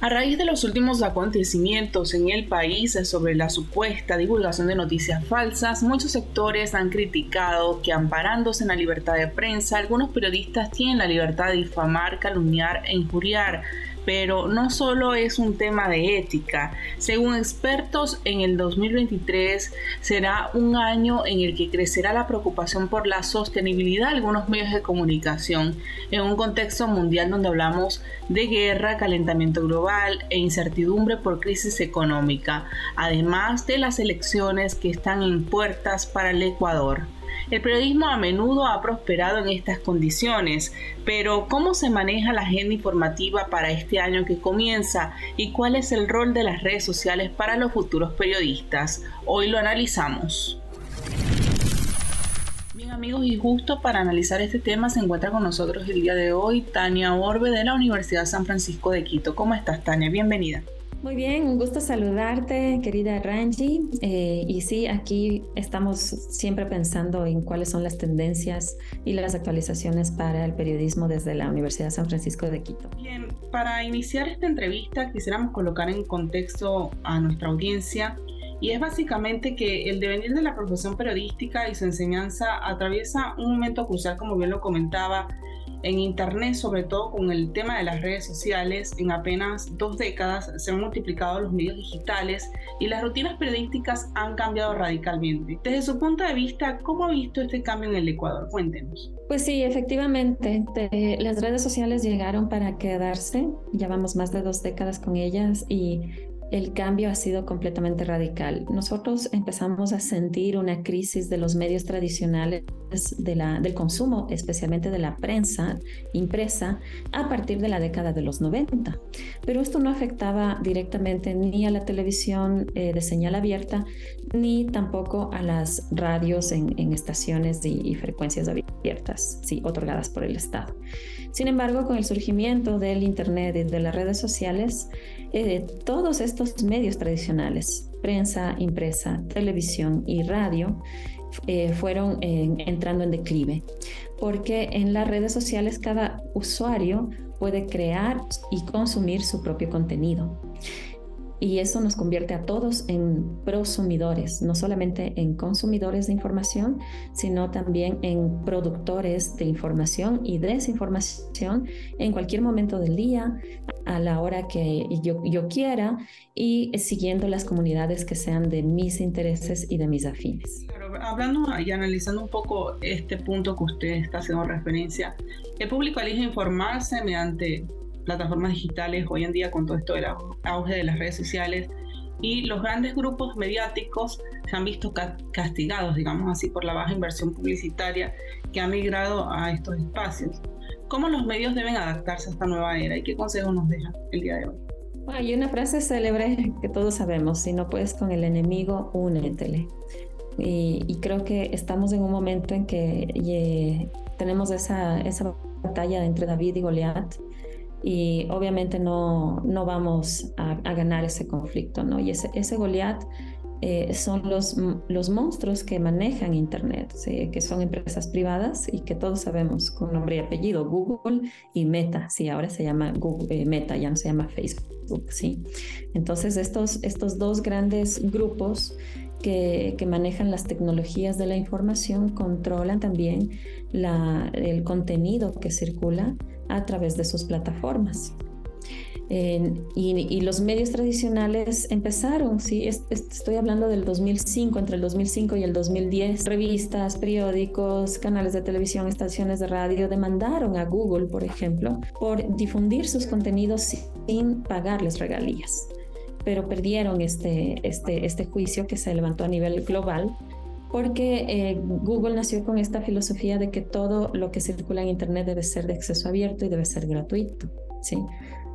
A raíz de los últimos acontecimientos en el país sobre la supuesta divulgación de noticias falsas, muchos sectores han criticado que amparándose en la libertad de prensa, algunos periodistas tienen la libertad de difamar, calumniar e injuriar pero no solo es un tema de ética. Según expertos, en el 2023 será un año en el que crecerá la preocupación por la sostenibilidad de algunos medios de comunicación en un contexto mundial donde hablamos de guerra, calentamiento global e incertidumbre por crisis económica, además de las elecciones que están en puertas para el Ecuador. El periodismo a menudo ha prosperado en estas condiciones, pero ¿cómo se maneja la agenda informativa para este año que comienza y cuál es el rol de las redes sociales para los futuros periodistas? Hoy lo analizamos. Bien amigos y justo para analizar este tema se encuentra con nosotros el día de hoy Tania Orbe de la Universidad San Francisco de Quito. ¿Cómo estás Tania? Bienvenida. Muy bien, un gusto saludarte, querida Rangi. Eh, y sí, aquí estamos siempre pensando en cuáles son las tendencias y las actualizaciones para el periodismo desde la Universidad San Francisco de Quito. Bien, para iniciar esta entrevista quisiéramos colocar en contexto a nuestra audiencia y es básicamente que el devenir de la profesión periodística y su enseñanza atraviesa un momento crucial, como bien lo comentaba, en Internet, sobre todo con el tema de las redes sociales, en apenas dos décadas se han multiplicado los medios digitales y las rutinas periodísticas han cambiado radicalmente. Desde su punto de vista, ¿cómo ha visto este cambio en el Ecuador? Cuéntenos. Pues sí, efectivamente, las redes sociales llegaron para quedarse, llevamos más de dos décadas con ellas y el cambio ha sido completamente radical. Nosotros empezamos a sentir una crisis de los medios tradicionales de la, del consumo, especialmente de la prensa impresa, a partir de la década de los 90. Pero esto no afectaba directamente ni a la televisión eh, de señal abierta, ni tampoco a las radios en, estaciones y, frecuencias abiertas, sí, otorgadas por el Estado. Sin embargo, con el surgimiento del Internet y de las redes sociales, eh, todos estos medios tradicionales, prensa, impresa, televisión y radio, eh, fueron eh, entrando en declive, porque en las redes sociales cada usuario puede crear y consumir su propio contenido y eso nos convierte a todos en prosumidores, no solamente en consumidores de información, sino también en productores de información y desinformación en cualquier momento del día, a la hora que yo, yo quiera y siguiendo las comunidades que sean de mis intereses y de mis afines. hablando y analizando un poco este punto que usted está haciendo referencia, el público elige informarse mediante plataformas digitales hoy en día con todo esto del auge de las redes sociales y los grandes grupos mediáticos se han visto castigados, digamos así, por la baja inversión publicitaria que ha migrado a estos espacios. ¿Cómo los medios deben adaptarse a esta nueva era y qué consejos nos deja el día de hoy? Hay una frase célebre que todos sabemos, si no puedes con el enemigo, únetele. Y, y creo que estamos en un momento en que eh, tenemos esa, esa batalla entre David y Goliat y obviamente no, no vamos a, ganar ese conflicto, ¿no? Y ese, ese Goliat eh, son los, los monstruos que manejan Internet, que son empresas privadas y que todos sabemos con nombre y apellido, Google y Meta, sí, ahora se llama Google, eh, Meta, ya no se llama Facebook, sí. Entonces estos, estos dos grandes grupos que, manejan las tecnologías de la información controlan también el contenido que circula a través de sus plataformas. y, los medios tradicionales empezaron, ¿sí? estoy hablando del 2005, entre el 2005 y el 2010, revistas, periódicos, canales de televisión, estaciones de radio demandaron a Google, por ejemplo, por difundir sus contenidos sin pagarles regalías. Pero perdieron este, este, este juicio que se levantó a nivel global porque eh, Google nació con esta filosofía de que todo lo que circula en Internet debe ser de acceso abierto y debe ser gratuito. ¿sí?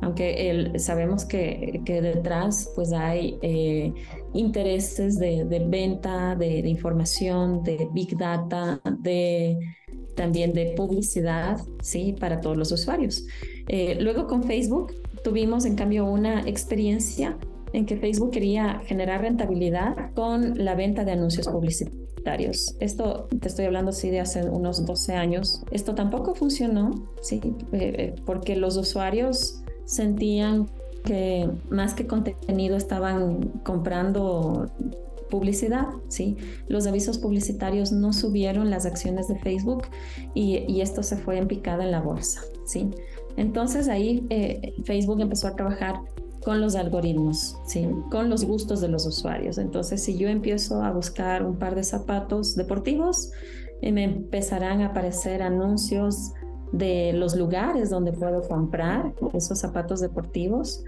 aunque sabemos que, detrás pues hay eh, intereses de, venta, de, información, de big data, de también de publicidad, sí, para todos los usuarios. Eh, luego con Facebook tuvimos en cambio una experiencia en que Facebook quería generar rentabilidad con la venta de anuncios publicitarios. Esto te estoy hablando sí de hace unos 12 años. Esto tampoco funcionó, sí, eh, porque los usuarios sentían que más que contenido estaban comprando publicidad, ¿sí? Los avisos publicitarios no subieron las acciones de Facebook y, esto se fue en picada en la bolsa, ¿sí? Entonces ahí eh, Facebook empezó a trabajar con los algoritmos, ¿sí? con los gustos de los usuarios. Entonces, si yo empiezo a buscar un par de zapatos deportivos, eh, me empezarán a aparecer anuncios de los lugares donde puedo comprar esos zapatos deportivos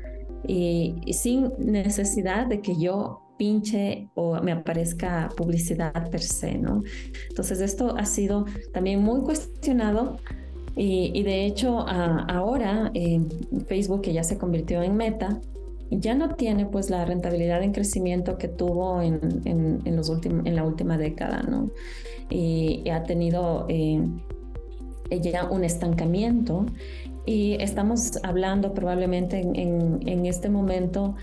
y, sin necesidad de que yo pinche o me aparezca publicidad per se, ¿no? Entonces esto ha sido también muy cuestionado y, de hecho ahora Facebook que ya se convirtió en meta, ya no tiene pues la rentabilidad en crecimiento que tuvo en, en, los en la última década, ¿no? Y, ha tenido eh, ya un estancamiento y estamos hablando probablemente en, este momento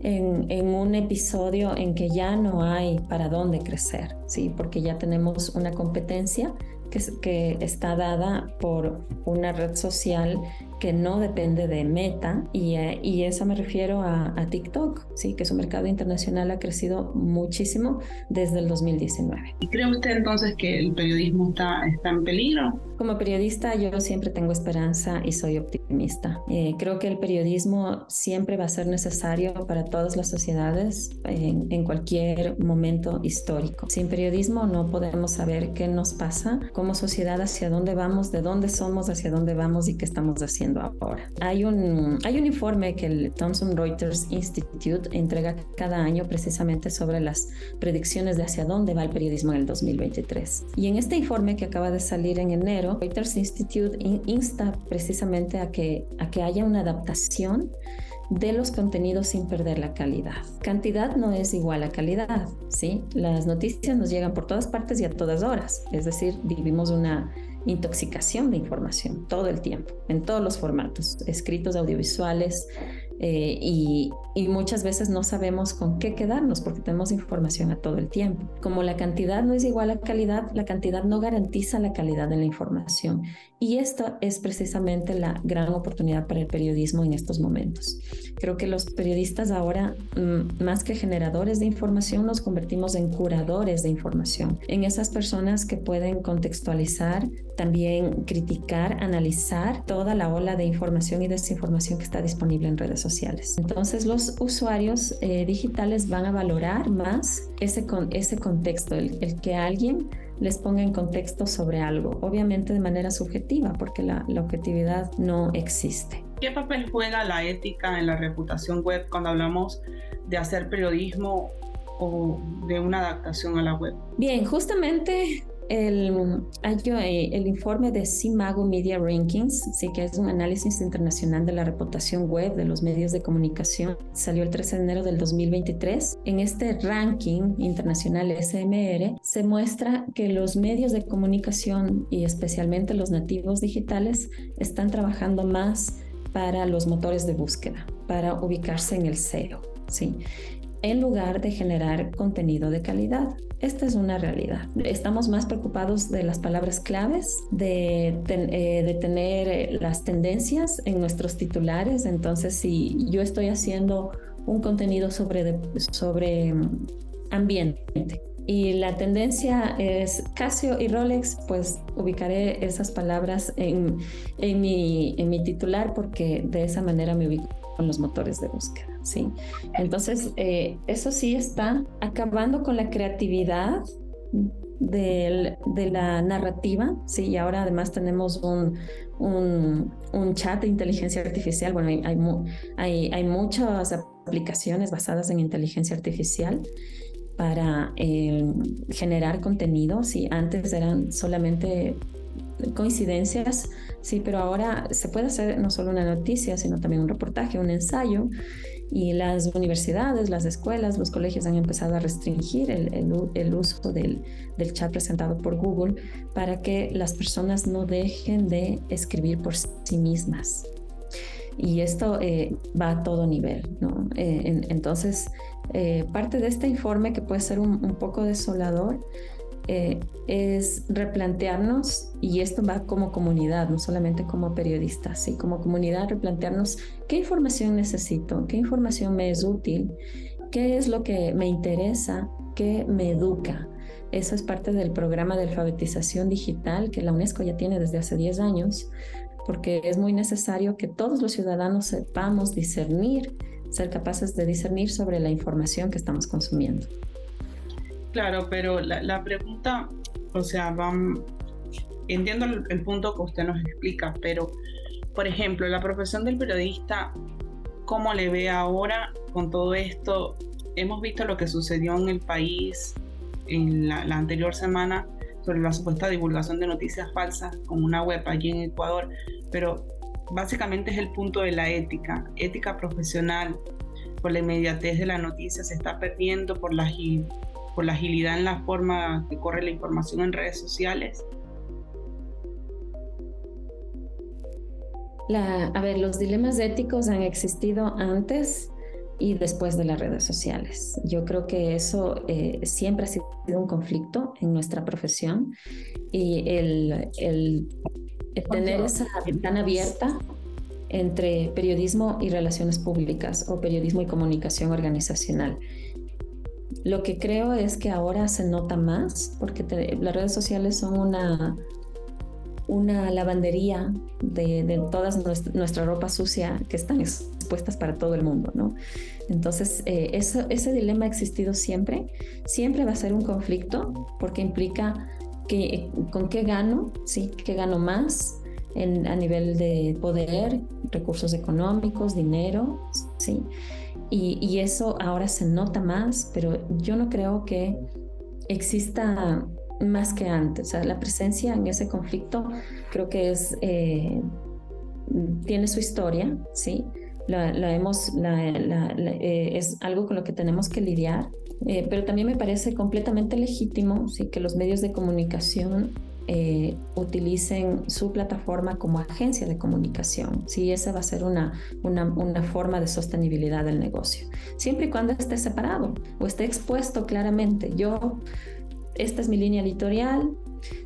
en, en, un episodio en que ya no hay para dónde crecer, ¿sí? porque ya tenemos una competencia que, que está dada por una red social que no depende de Meta y, eh, y eso me refiero a, TikTok, sí, que su mercado internacional ha crecido muchísimo desde el 2019. ¿Y cree usted entonces que el periodismo está, está en peligro? Como periodista yo siempre tengo esperanza y soy optimista. Eh, creo que el periodismo siempre va a ser necesario para todas las sociedades en, en cualquier momento histórico. Sin periodismo no podemos saber qué nos pasa como sociedad, hacia dónde vamos, de dónde somos, hacia dónde vamos y qué estamos haciendo ahora. Hay un, hay un informe que el Thomson Reuters Institute entrega cada año precisamente sobre las predicciones de hacia dónde va el periodismo en el 2023. Y en este informe que acaba de salir en enero, Reuters Institute insta precisamente a que, a que haya una adaptación de los contenidos sin perder la calidad. Cantidad no es igual a calidad, ¿sí? Las noticias nos llegan por todas partes y a todas horas, es decir, vivimos una intoxicación de información todo el tiempo, en todos los formatos, escritos, audiovisuales, eh, y, muchas veces no sabemos con qué quedarnos porque tenemos información a todo el tiempo. Como la cantidad no es igual a calidad, la cantidad no garantiza la calidad de la información. Y esta es precisamente la gran oportunidad para el periodismo en estos momentos. Creo que los periodistas ahora, mm, más que generadores de información, nos convertimos en curadores de información, en esas personas que pueden contextualizar, también criticar, analizar toda la ola de información y desinformación que está disponible en redes sociales. Entonces los usuarios eh, digitales van a valorar más ese, con, ese contexto, el, el que alguien les ponga en contexto sobre algo, obviamente de manera subjetiva, porque la, la, objetividad no existe. ¿Qué papel juega la ética en la reputación web cuando hablamos de hacer periodismo o de una adaptación a la web? Bien, justamente el, eh, el informe de CIMAGO Media Rankings, sí que es un análisis internacional de la reputación web de los medios de comunicación, salió el 13 de enero del 2023. En este ranking internacional SMR se muestra que los medios de comunicación y especialmente los nativos digitales están trabajando más para los motores de búsqueda, para ubicarse en el SEO. ¿sí? En lugar de generar contenido de calidad. Esta es una realidad. Estamos más preocupados de las palabras claves, de, eh, tener eh, las tendencias en nuestros titulares. Entonces, si yo estoy haciendo un contenido sobre, sobre mm, ambiente y la tendencia es Casio y Rolex, pues ubicaré esas palabras en, en, mi, en mi titular porque de esa manera me ubico los motores de búsqueda, ¿sí? Entonces, eh, eso sí está acabando con la creatividad de la narrativa, ¿sí? Y ahora además tenemos un, chat de inteligencia artificial. Bueno, hay, hay, muchas aplicaciones basadas en inteligencia artificial para eh, generar contenido. Antes eran solamente coincidencias, sí, pero ahora se puede hacer no solo una noticia, sino también un reportaje, un ensayo. Y las universidades, las escuelas, los colegios han empezado a restringir el, uso del, chat presentado por Google para que las personas no dejen de escribir por sí mismas. Y esto eh, va a todo nivel, ¿no? Eh, entonces, eh, parte de este informe que puede ser un poco desolador eh, es replantearnos, y esto va como comunidad, no solamente como periodistas, sí, como comunidad replantearnos qué información necesito, qué información me es útil, qué es lo que me interesa, qué me educa. Eso es parte del programa de alfabetización digital que la UNESCO ya tiene desde hace 10 años, porque es muy necesario que todos los ciudadanos sepamos discernir, ser capaces de discernir sobre la información que estamos consumiendo. Claro, pero la, pregunta, o sea, van, entiendo el, punto que usted nos explica, pero, por ejemplo, la profesión del periodista, ¿cómo le ve ahora con todo esto? Hemos visto lo que sucedió en el país en la, anterior semana sobre la supuesta divulgación de noticias falsas con una web allí en Ecuador, pero básicamente es el punto de la ética, ética profesional, por la inmediatez de la noticia se está perdiendo por la por la agilidad en la forma que corre la información en redes sociales? a ver, los dilemas éticos han existido antes y después de las redes sociales. Yo creo que eso eh, siempre ha sido un conflicto en nuestra profesión y el, el tener esa ventana abierta entre periodismo y relaciones públicas o periodismo y comunicación organizacional. Lo que creo es que ahora se nota más porque las redes sociales son una, una lavandería de, de toda nuestra, ropa sucia que están expuestas para todo el mundo, ¿no? Entonces, eh, ese dilema ha existido siempre. Siempre va a ser un conflicto porque implica que, con qué gano, ¿sí? ¿Qué gano más? A nivel de poder, recursos económicos, dinero, ¿sí? Y, eso ahora se nota más, pero yo no creo que exista más que antes. O sea, la presencia en ese conflicto creo que es, eh, tiene su historia, ¿sí? La, hemos, eh, es algo con lo que tenemos que lidiar, eh, pero también me parece completamente legítimo ¿sí? que los medios de comunicación eh, utilicen su plataforma como agencia de comunicación. Si esa va a ser una, una, forma de sostenibilidad del negocio. Siempre y cuando esté separado o esté expuesto claramente. Yo, esta es mi línea editorial,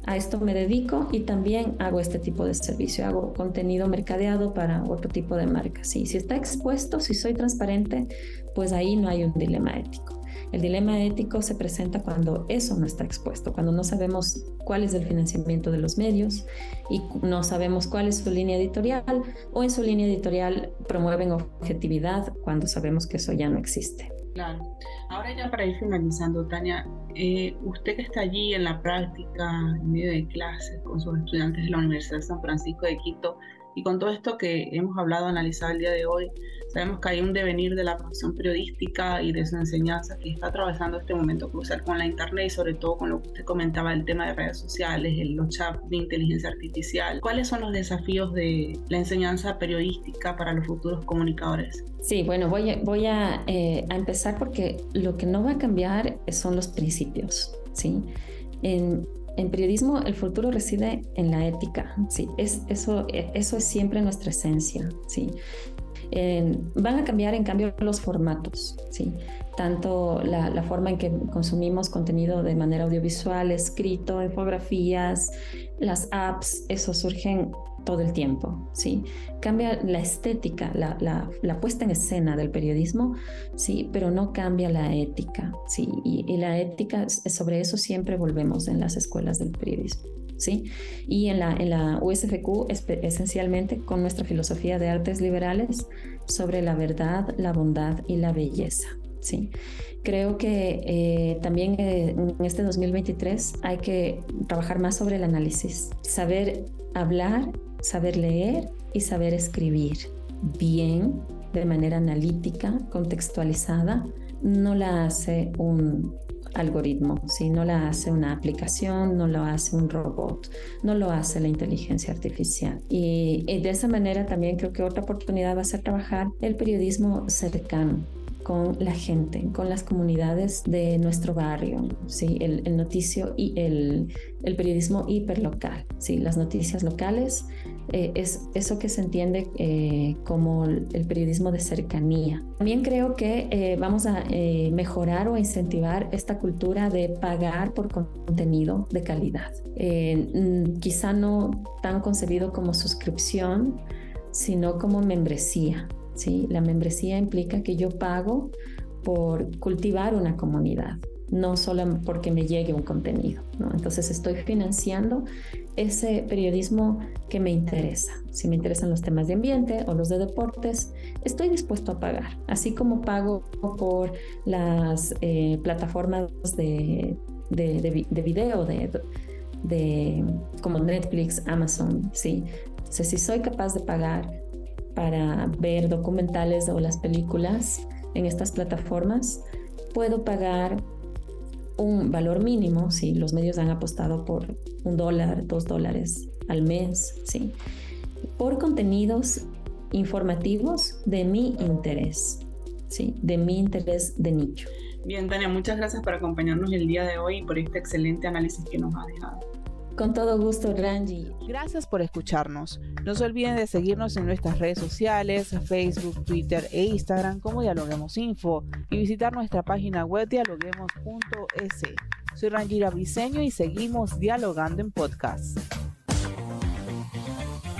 a esto me dedico y también hago este tipo de servicio, hago contenido mercadeado para otro tipo de marcas. si está expuesto, si soy transparente, pues ahí no hay un dilema ético. El dilema ético se presenta cuando eso no está expuesto, cuando no sabemos cuál es el financiamiento de los medios y no sabemos cuál es su línea editorial o en su línea editorial promueven objetividad cuando sabemos que eso ya no existe. Claro. Ahora ya para ir finalizando, Tania, eh, usted que está allí en la práctica, en medio de clases con sus estudiantes de la Universidad de San Francisco de Quito, y con todo esto que hemos hablado, analizado el día de hoy, Sabemos que hay un devenir de la profesión periodística y de su enseñanza que está atravesando este momento crucial con la Internet y sobre todo con lo que usted comentaba, el tema de redes sociales, los chats de inteligencia artificial. ¿Cuáles son los desafíos de la enseñanza periodística para los futuros comunicadores? Sí, bueno, voy, voy a, eh, a empezar porque lo que no va a cambiar son los principios, ¿sí? En, en periodismo el futuro reside en la ética, sí, es, eso, eso es siempre nuestra esencia, sí van a cambiar en cambio los formatos, ¿sí? tanto la, forma en que consumimos contenido de manera audiovisual, escrito, infografías, las apps, eso surgen todo el tiempo, ¿sí? Cambia la estética, la, la, puesta en escena del periodismo, ¿sí? Pero no cambia la ética, ¿sí? Y, y la ética, sobre eso siempre volvemos en las escuelas del periodismo. ¿Sí? Y en la, en la USFQ esencialmente con nuestra filosofía de artes liberales sobre la verdad, la bondad y la belleza. Sí, creo que eh, también eh, en este 2023 hay que trabajar más sobre el análisis, saber hablar, saber leer y saber escribir bien, de manera analítica, contextualizada, no la hace un algoritmo, si no la hace una aplicación, no lo hace un robot, no lo hace la inteligencia artificial. Y, y de esa manera también creo que otra oportunidad va a ser trabajar el periodismo cercano, con la gente, con las comunidades de nuestro barrio, ¿sí? el, el noticio y el, el, periodismo hiperlocal, ¿sí? las noticias locales, eh, es eso que se entiende eh, como el periodismo de cercanía. También creo que eh, vamos a mejorar o incentivar esta cultura de pagar por contenido de calidad. Quizá no tan concebido como suscripción, sino como membresía. ¿sí? La membresía implica que yo pago por cultivar una comunidad, no solo porque me llegue un contenido. Entonces estoy financiando ese periodismo que me interesa. Si me interesan los temas de ambiente o los de deportes, estoy dispuesto a pagar. Así como pago por las eh, plataformas de, de, de, de video, de, como Netflix, Amazon, ¿sí? Si soy capaz de pagar para ver documentales o las películas en estas plataformas, puedo pagar un valor mínimo, si los medios han apostado por un dólar, dos dólares al mes, ¿sí? por contenidos informativos de mi interés, ¿sí? de mi interés de nicho. Bien, Tania, muchas gracias por acompañarnos el día de hoy y por este excelente análisis que nos ha dejado. Con todo gusto, Ranji. Gracias por escucharnos. No se olviden de seguirnos en nuestras redes sociales, Facebook, Twitter e Instagram como Dialoguemos Info y visitar nuestra página web dialoguemos.es. Soy Rangira Briseño y seguimos dialogando en podcast.